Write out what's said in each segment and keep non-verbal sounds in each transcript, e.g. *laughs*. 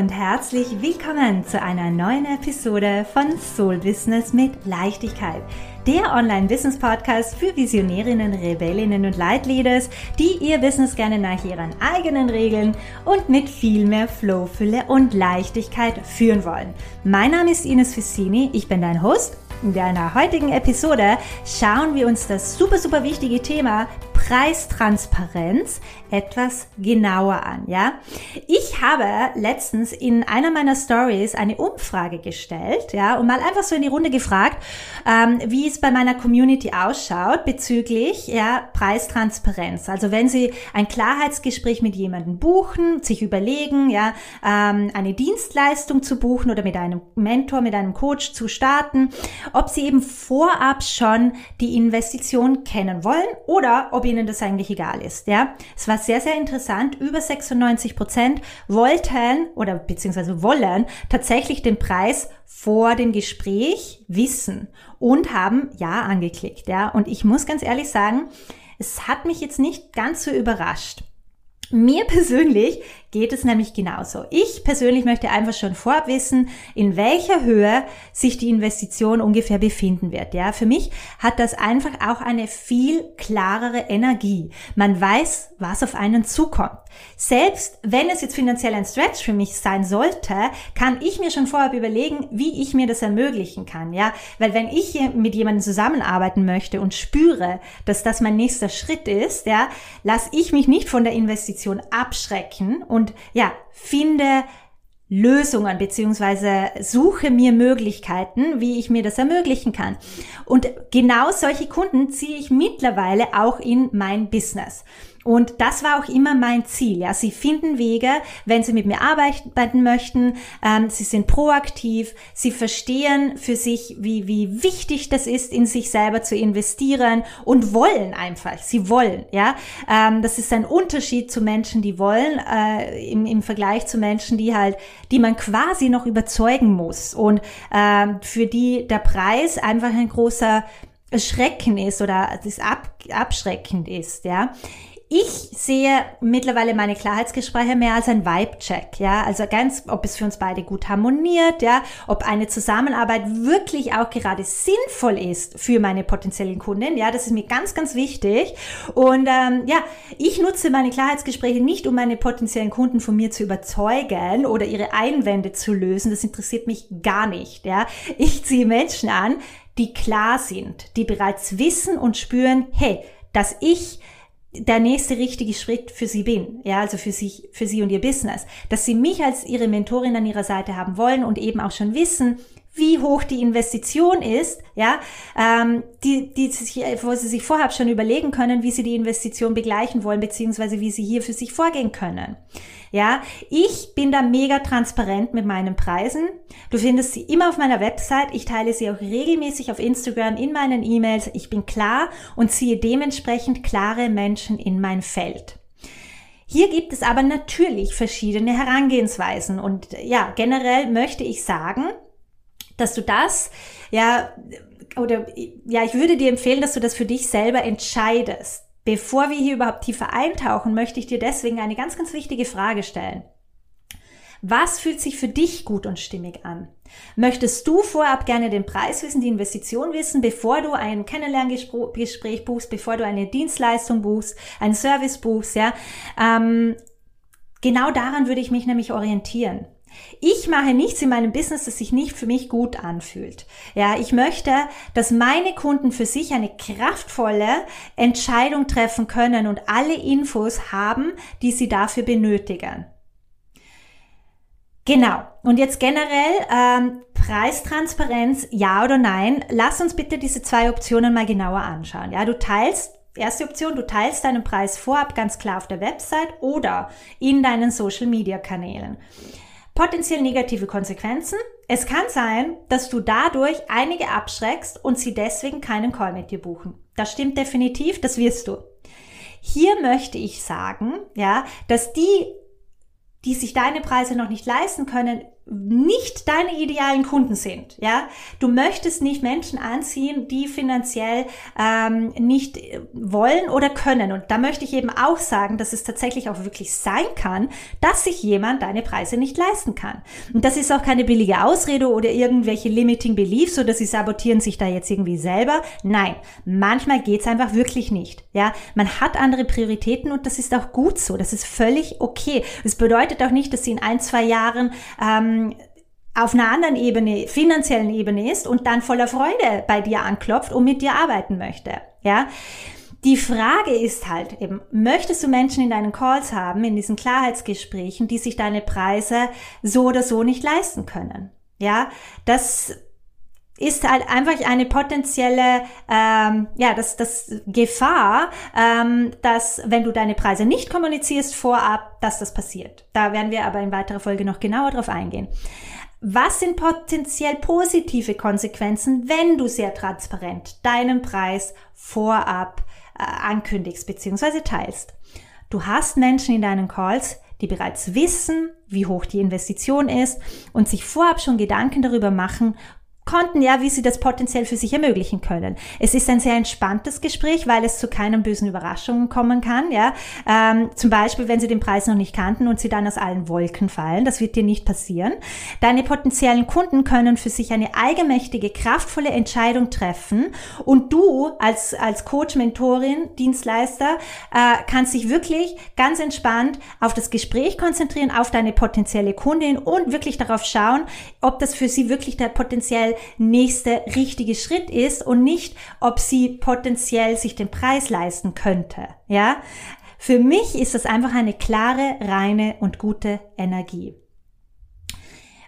und herzlich willkommen zu einer neuen Episode von Soul Business mit Leichtigkeit. Der Online-Business-Podcast für Visionärinnen, Rebellinnen und Leitleaders, die ihr Business gerne nach ihren eigenen Regeln und mit viel mehr Flow, Fülle und Leichtigkeit führen wollen. Mein Name ist Ines Fissini, ich bin dein Host in deiner heutigen Episode schauen wir uns das super, super wichtige Thema Preistransparenz etwas genauer an, ja? Ich habe letztens in einer meiner Stories eine Umfrage gestellt, ja, und mal einfach so in die Runde gefragt, ähm, wie es bei meiner Community ausschaut bezüglich, ja, Preistransparenz. Also wenn Sie ein Klarheitsgespräch mit jemandem buchen, sich überlegen, ja, ähm, eine Dienstleistung zu buchen oder mit einem Mentor, mit einem Coach zu starten, ob Sie eben vorab schon die Investition kennen wollen oder ob Ihnen das eigentlich egal ist, ja? Es war sehr, sehr interessant. Über 96 Prozent wollten oder beziehungsweise wollen tatsächlich den Preis vor dem Gespräch wissen und haben Ja angeklickt. Ja, und ich muss ganz ehrlich sagen, es hat mich jetzt nicht ganz so überrascht. Mir persönlich geht es nämlich genauso. Ich persönlich möchte einfach schon vorab wissen, in welcher Höhe sich die Investition ungefähr befinden wird. Ja, für mich hat das einfach auch eine viel klarere Energie. Man weiß, was auf einen zukommt. Selbst wenn es jetzt finanziell ein Stretch für mich sein sollte, kann ich mir schon vorab überlegen, wie ich mir das ermöglichen kann. Ja, weil wenn ich mit jemandem zusammenarbeiten möchte und spüre, dass das mein nächster Schritt ist, ja, lasse ich mich nicht von der Investition abschrecken und und ja, finde Lösungen beziehungsweise suche mir Möglichkeiten, wie ich mir das ermöglichen kann. Und genau solche Kunden ziehe ich mittlerweile auch in mein Business. Und das war auch immer mein Ziel. Ja, sie finden Wege, wenn sie mit mir arbeiten möchten. Ähm, sie sind proaktiv. Sie verstehen für sich, wie wie wichtig das ist, in sich selber zu investieren und wollen einfach. Sie wollen. Ja, ähm, das ist ein Unterschied zu Menschen, die wollen äh, im, im Vergleich zu Menschen, die halt, die man quasi noch überzeugen muss und ähm, für die der Preis einfach ein großer Schrecken ist oder das ab, abschreckend ist. Ja ich sehe mittlerweile meine Klarheitsgespräche mehr als ein Vibe-Check, ja, also ganz, ob es für uns beide gut harmoniert, ja, ob eine Zusammenarbeit wirklich auch gerade sinnvoll ist für meine potenziellen Kunden, ja, das ist mir ganz, ganz wichtig. Und ähm, ja, ich nutze meine Klarheitsgespräche nicht, um meine potenziellen Kunden von mir zu überzeugen oder ihre Einwände zu lösen, das interessiert mich gar nicht, ja, ich ziehe Menschen an, die klar sind, die bereits wissen und spüren, hey, dass ich der nächste richtige Schritt für sie bin, ja, also für sich, für sie und ihr Business, dass sie mich als ihre Mentorin an ihrer Seite haben wollen und eben auch schon wissen, wie hoch die Investition ist, ja, ähm, die, die sich, wo sie sich vorab schon überlegen können, wie sie die Investition begleichen wollen, beziehungsweise wie sie hier für sich vorgehen können. Ja, ich bin da mega transparent mit meinen Preisen. Du findest sie immer auf meiner Website. Ich teile sie auch regelmäßig auf Instagram in meinen E-Mails. Ich bin klar und ziehe dementsprechend klare Menschen in mein Feld. Hier gibt es aber natürlich verschiedene Herangehensweisen und ja, generell möchte ich sagen, dass du das, ja, oder ja, ich würde dir empfehlen, dass du das für dich selber entscheidest. Bevor wir hier überhaupt tiefer eintauchen, möchte ich dir deswegen eine ganz, ganz wichtige Frage stellen. Was fühlt sich für dich gut und stimmig an? Möchtest du vorab gerne den Preis wissen, die Investition wissen, bevor du ein Kennenlerngespräch buchst, bevor du eine Dienstleistung buchst, einen Service buchst, ja? Ähm, genau daran würde ich mich nämlich orientieren. Ich mache nichts in meinem Business, das sich nicht für mich gut anfühlt. Ja, ich möchte, dass meine Kunden für sich eine kraftvolle Entscheidung treffen können und alle Infos haben, die sie dafür benötigen. Genau. Und jetzt generell ähm, Preistransparenz, ja oder nein. Lass uns bitte diese zwei Optionen mal genauer anschauen. Ja, du teilst Erste Option, du teilst deinen Preis vorab ganz klar auf der Website oder in deinen Social Media Kanälen potenziell negative Konsequenzen. Es kann sein, dass du dadurch einige abschreckst und sie deswegen keinen Call mit dir buchen. Das stimmt definitiv, das wirst du. Hier möchte ich sagen, ja, dass die, die sich deine Preise noch nicht leisten können, nicht deine idealen Kunden sind. Ja, du möchtest nicht Menschen anziehen, die finanziell ähm, nicht wollen oder können. Und da möchte ich eben auch sagen, dass es tatsächlich auch wirklich sein kann, dass sich jemand deine Preise nicht leisten kann. Und das ist auch keine billige Ausrede oder irgendwelche limiting beliefs oder sie sabotieren sich da jetzt irgendwie selber. Nein, manchmal geht's einfach wirklich nicht. Ja, man hat andere Prioritäten und das ist auch gut so. Das ist völlig okay. Das bedeutet auch nicht, dass sie in ein, zwei Jahren ähm, auf einer anderen Ebene, finanziellen Ebene ist und dann voller Freude bei dir anklopft und mit dir arbeiten möchte. Ja. Die Frage ist halt eben, möchtest du Menschen in deinen Calls haben, in diesen Klarheitsgesprächen, die sich deine Preise so oder so nicht leisten können? Ja, das ist halt einfach eine potenzielle, ähm, ja, das, das Gefahr, ähm, dass wenn du deine Preise nicht kommunizierst vorab, dass das passiert. Da werden wir aber in weiterer Folge noch genauer drauf eingehen. Was sind potenziell positive Konsequenzen, wenn du sehr transparent deinen Preis vorab äh, ankündigst bzw. teilst? Du hast Menschen in deinen Calls, die bereits wissen, wie hoch die Investition ist und sich vorab schon Gedanken darüber machen, konnten, ja, wie sie das potenziell für sich ermöglichen können. Es ist ein sehr entspanntes Gespräch, weil es zu keinen bösen Überraschungen kommen kann, ja. Ähm, zum Beispiel, wenn sie den Preis noch nicht kannten und sie dann aus allen Wolken fallen. Das wird dir nicht passieren. Deine potenziellen Kunden können für sich eine eigenmächtige, kraftvolle Entscheidung treffen und du als, als Coach, Mentorin, Dienstleister äh, kannst dich wirklich ganz entspannt auf das Gespräch konzentrieren, auf deine potenzielle Kundin und wirklich darauf schauen, ob das für sie wirklich der potenziell nächste richtige Schritt ist und nicht, ob sie potenziell sich den Preis leisten könnte. Ja? Für mich ist das einfach eine klare, reine und gute Energie.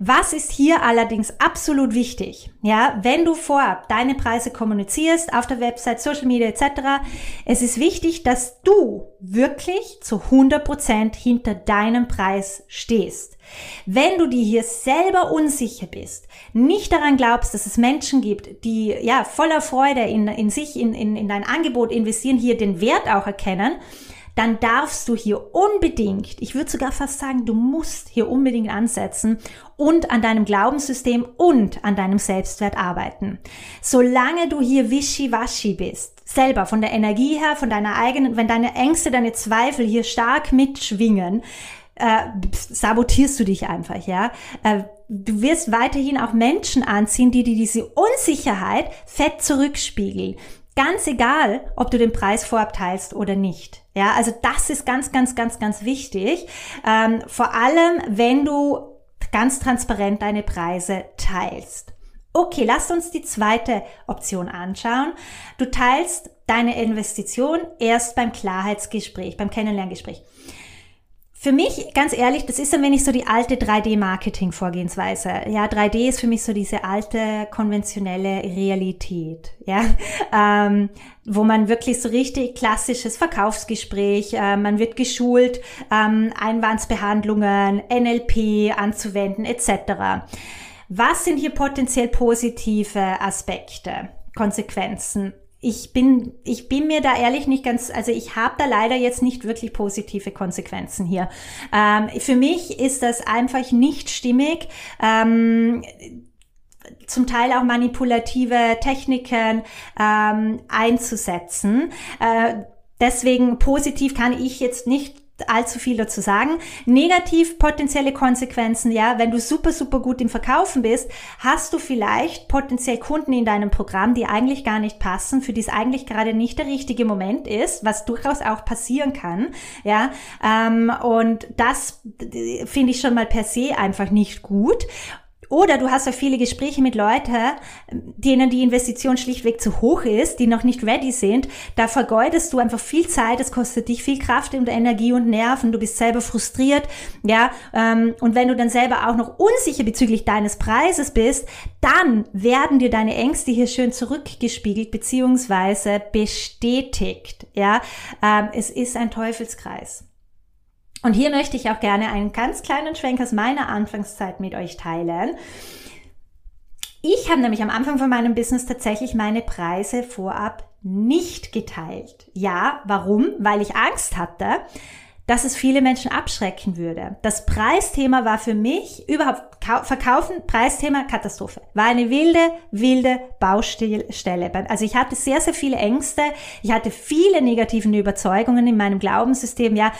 Was ist hier allerdings absolut wichtig? Ja, wenn du vorab deine Preise kommunizierst auf der Website, Social Media etc., es ist wichtig, dass du wirklich zu 100 Prozent hinter deinem Preis stehst. Wenn du dir hier selber unsicher bist, nicht daran glaubst, dass es Menschen gibt, die ja voller Freude in, in sich, in, in, in dein Angebot investieren, hier den Wert auch erkennen, dann darfst du hier unbedingt, ich würde sogar fast sagen, du musst hier unbedingt ansetzen und an deinem Glaubenssystem und an deinem Selbstwert arbeiten. Solange du hier wischiwaschi bist, selber von der Energie her, von deiner eigenen, wenn deine Ängste, deine Zweifel hier stark mitschwingen, äh, sabotierst du dich einfach, ja. Äh, du wirst weiterhin auch Menschen anziehen, die dir diese Unsicherheit fett zurückspiegeln. Ganz egal, ob du den Preis vorab teilst oder nicht. Ja, also das ist ganz, ganz, ganz, ganz wichtig. Ähm, vor allem, wenn du ganz transparent deine Preise teilst. Okay, lass uns die zweite Option anschauen. Du teilst deine Investition erst beim Klarheitsgespräch, beim Kennenlerngespräch. Für mich, ganz ehrlich, das ist ein wenig so die alte 3D-Marketing-Vorgehensweise. Ja, 3D ist für mich so diese alte konventionelle Realität, ja, *laughs* ähm, wo man wirklich so richtig klassisches Verkaufsgespräch, äh, man wird geschult, ähm, Einwandsbehandlungen, NLP anzuwenden etc. Was sind hier potenziell positive Aspekte, Konsequenzen? Ich bin, ich bin mir da ehrlich nicht ganz, also ich habe da leider jetzt nicht wirklich positive Konsequenzen hier. Ähm, für mich ist das einfach nicht stimmig. Ähm, zum Teil auch manipulative Techniken ähm, einzusetzen. Äh, deswegen positiv kann ich jetzt nicht allzu viel dazu sagen. Negativ potenzielle Konsequenzen, ja, wenn du super, super gut im Verkaufen bist, hast du vielleicht potenziell Kunden in deinem Programm, die eigentlich gar nicht passen, für die es eigentlich gerade nicht der richtige Moment ist, was durchaus auch passieren kann, ja, ähm, und das finde ich schon mal per se einfach nicht gut. Oder du hast ja viele Gespräche mit Leuten, denen die Investition schlichtweg zu hoch ist, die noch nicht ready sind. Da vergeudest du einfach viel Zeit, es kostet dich viel Kraft und Energie und Nerven, du bist selber frustriert, ja. Ähm, und wenn du dann selber auch noch unsicher bezüglich deines Preises bist, dann werden dir deine Ängste hier schön zurückgespiegelt beziehungsweise bestätigt, ja. Ähm, es ist ein Teufelskreis. Und hier möchte ich auch gerne einen ganz kleinen Schwenk aus meiner Anfangszeit mit euch teilen. Ich habe nämlich am Anfang von meinem Business tatsächlich meine Preise vorab nicht geteilt. Ja, warum? Weil ich Angst hatte, dass es viele Menschen abschrecken würde. Das Preisthema war für mich überhaupt verkaufen, Preisthema Katastrophe. War eine wilde, wilde Baustelle. Also ich hatte sehr, sehr viele Ängste. Ich hatte viele negativen Überzeugungen in meinem Glaubenssystem. Ja,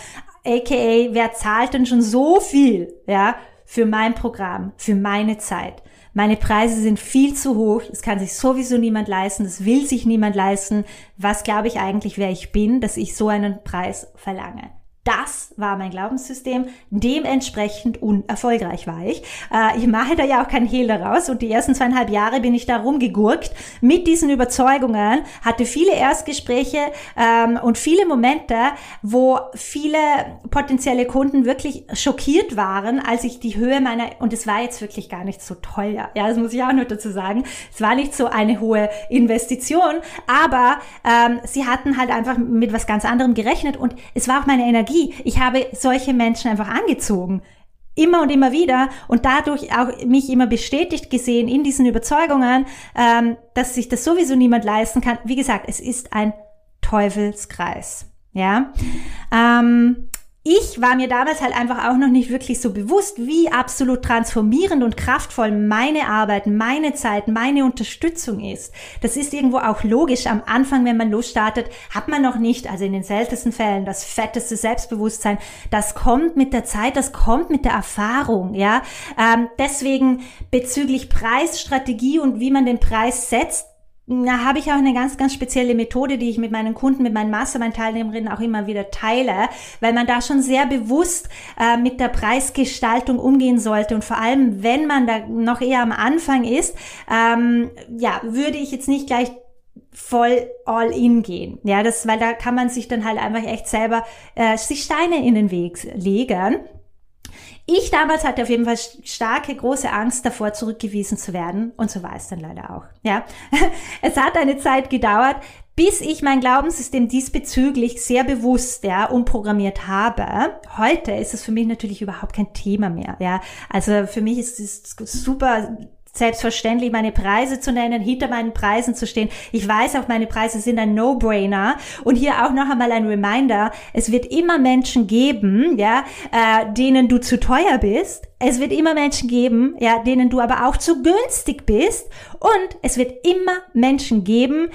aka, wer zahlt denn schon so viel? Ja, für mein Programm, für meine Zeit. Meine Preise sind viel zu hoch. Es kann sich sowieso niemand leisten. Das will sich niemand leisten. Was glaube ich eigentlich, wer ich bin, dass ich so einen Preis verlange? Das war mein Glaubenssystem. Dementsprechend unerfolgreich war ich. Äh, ich mache da ja auch kein Hehl daraus. Und die ersten zweieinhalb Jahre bin ich da rumgegurkt. Mit diesen Überzeugungen, hatte viele Erstgespräche ähm, und viele Momente, wo viele potenzielle Kunden wirklich schockiert waren, als ich die Höhe meiner, und es war jetzt wirklich gar nicht so teuer, ja, das muss ich auch nur dazu sagen, es war nicht so eine hohe Investition, aber ähm, sie hatten halt einfach mit was ganz anderem gerechnet. Und es war auch meine Energie, Energie. Ich habe solche Menschen einfach angezogen. Immer und immer wieder und dadurch auch mich immer bestätigt gesehen in diesen Überzeugungen, ähm, dass sich das sowieso niemand leisten kann. Wie gesagt, es ist ein Teufelskreis. Ja. Ähm, ich war mir damals halt einfach auch noch nicht wirklich so bewusst, wie absolut transformierend und kraftvoll meine Arbeit, meine Zeit, meine Unterstützung ist. Das ist irgendwo auch logisch. Am Anfang, wenn man losstartet, hat man noch nicht, also in den seltensten Fällen, das fetteste Selbstbewusstsein. Das kommt mit der Zeit, das kommt mit der Erfahrung, ja. Ähm, deswegen bezüglich Preisstrategie und wie man den Preis setzt, da habe ich auch eine ganz, ganz spezielle Methode, die ich mit meinen Kunden, mit meinen Mastermind-Teilnehmerinnen auch immer wieder teile, weil man da schon sehr bewusst äh, mit der Preisgestaltung umgehen sollte. Und vor allem, wenn man da noch eher am Anfang ist, ähm, ja, würde ich jetzt nicht gleich voll all in gehen. Ja, das, weil da kann man sich dann halt einfach echt selber äh, sich Steine in den Weg legen. Ich damals hatte auf jeden Fall starke, große Angst davor, zurückgewiesen zu werden. Und so war es dann leider auch. Ja, *laughs* es hat eine Zeit gedauert, bis ich mein Glaubenssystem diesbezüglich sehr bewusst ja, umprogrammiert habe. Heute ist es für mich natürlich überhaupt kein Thema mehr. Ja, also für mich ist es super selbstverständlich meine Preise zu nennen, hinter meinen Preisen zu stehen. Ich weiß auch, meine Preise sind ein No-Brainer. Und hier auch noch einmal ein Reminder, es wird immer Menschen geben, ja, äh, denen du zu teuer bist. Es wird immer Menschen geben, ja, denen du aber auch zu günstig bist. Und es wird immer Menschen geben,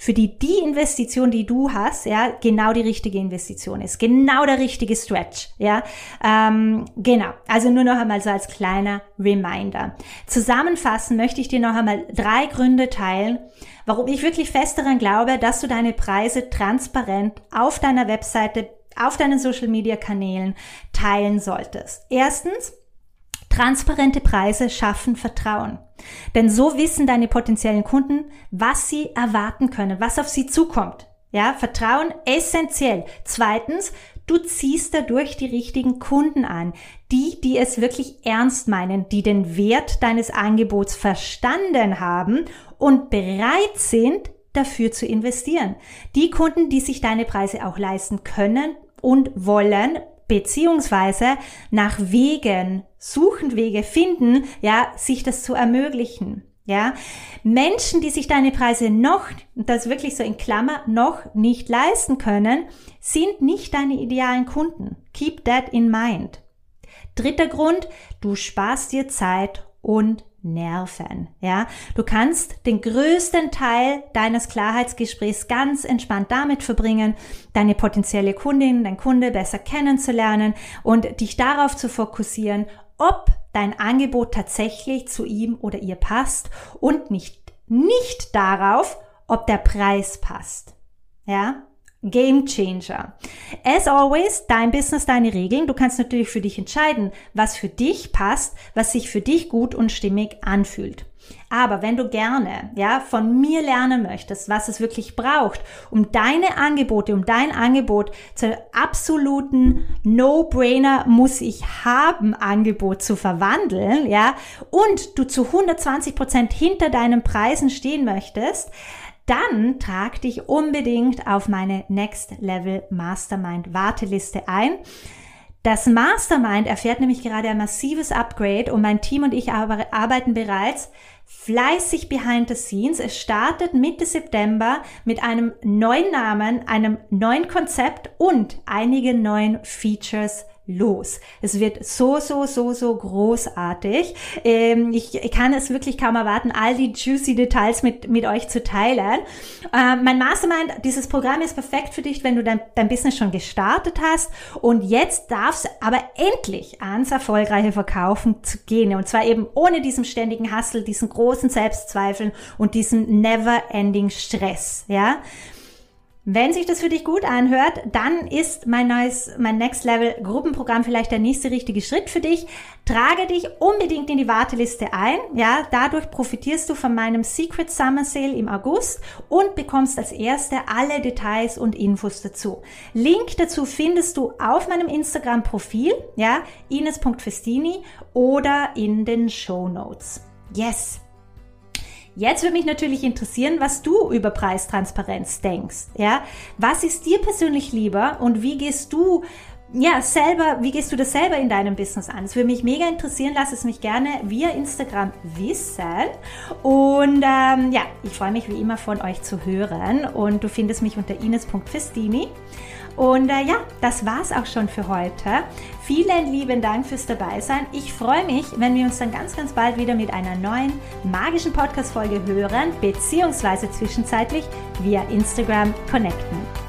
für die die Investition, die du hast, ja, genau die richtige Investition ist, genau der richtige Stretch, ja, ähm, genau. Also nur noch einmal so als kleiner Reminder. Zusammenfassen möchte ich dir noch einmal drei Gründe teilen, warum ich wirklich fest daran glaube, dass du deine Preise transparent auf deiner Webseite, auf deinen Social Media Kanälen teilen solltest. Erstens, Transparente Preise schaffen Vertrauen. Denn so wissen deine potenziellen Kunden, was sie erwarten können, was auf sie zukommt. Ja, Vertrauen essentiell. Zweitens, du ziehst dadurch die richtigen Kunden an. Die, die es wirklich ernst meinen, die den Wert deines Angebots verstanden haben und bereit sind, dafür zu investieren. Die Kunden, die sich deine Preise auch leisten können und wollen, beziehungsweise nach Wegen suchen, Wege finden, ja, sich das zu ermöglichen. Ja, Menschen, die sich deine Preise noch, das wirklich so in Klammer, noch nicht leisten können, sind nicht deine idealen Kunden. Keep that in mind. Dritter Grund, du sparst dir Zeit und Nerven. Ja, du kannst den größten Teil deines Klarheitsgesprächs ganz entspannt damit verbringen, deine potenzielle Kundin, dein Kunde besser kennenzulernen und dich darauf zu fokussieren, ob dein Angebot tatsächlich zu ihm oder ihr passt und nicht, nicht darauf, ob der Preis passt. Ja, Game Changer. As always, dein Business, deine Regeln. Du kannst natürlich für dich entscheiden, was für dich passt, was sich für dich gut und stimmig anfühlt. Aber wenn du gerne, ja, von mir lernen möchtest, was es wirklich braucht, um deine Angebote, um dein Angebot zur absoluten No-Brainer muss ich haben Angebot zu verwandeln, ja, und du zu 120 Prozent hinter deinen Preisen stehen möchtest, dann trag dich unbedingt auf meine Next Level Mastermind Warteliste ein. Das Mastermind erfährt nämlich gerade ein massives Upgrade und mein Team und ich arbeiten bereits fleißig behind the scenes. Es startet Mitte September mit einem neuen Namen, einem neuen Konzept und einigen neuen Features los. Es wird so, so, so, so großartig. Ähm, ich, ich, kann es wirklich kaum erwarten, all die juicy Details mit, mit euch zu teilen. Ähm, mein Mastermind, dieses Programm ist perfekt für dich, wenn du dein, dein Business schon gestartet hast und jetzt darfst aber endlich ans erfolgreiche Verkaufen zu gehen. Und zwar eben ohne diesen ständigen Hassel, diesen großen Selbstzweifeln und diesen never-ending Stress, ja. Wenn sich das für dich gut anhört, dann ist mein neues, mein Next Level Gruppenprogramm vielleicht der nächste richtige Schritt für dich. Trage dich unbedingt in die Warteliste ein. Ja, dadurch profitierst du von meinem Secret Summer Sale im August und bekommst als erste alle Details und Infos dazu. Link dazu findest du auf meinem Instagram Profil, ja, ines.festini oder in den Show Notes. Yes! Jetzt würde mich natürlich interessieren, was du über Preistransparenz denkst. Ja, was ist dir persönlich lieber und wie gehst du ja, selber, wie gehst du das selber in deinem Business an? Es würde mich mega interessieren, lass es mich gerne via Instagram wissen. Und ähm, ja, ich freue mich wie immer von euch zu hören. Und du findest mich unter ines.festini. Und äh, ja, das war's auch schon für heute. Vielen lieben Dank fürs Dabeisein. Ich freue mich, wenn wir uns dann ganz, ganz bald wieder mit einer neuen magischen Podcast-Folge hören, beziehungsweise zwischenzeitlich via Instagram connecten.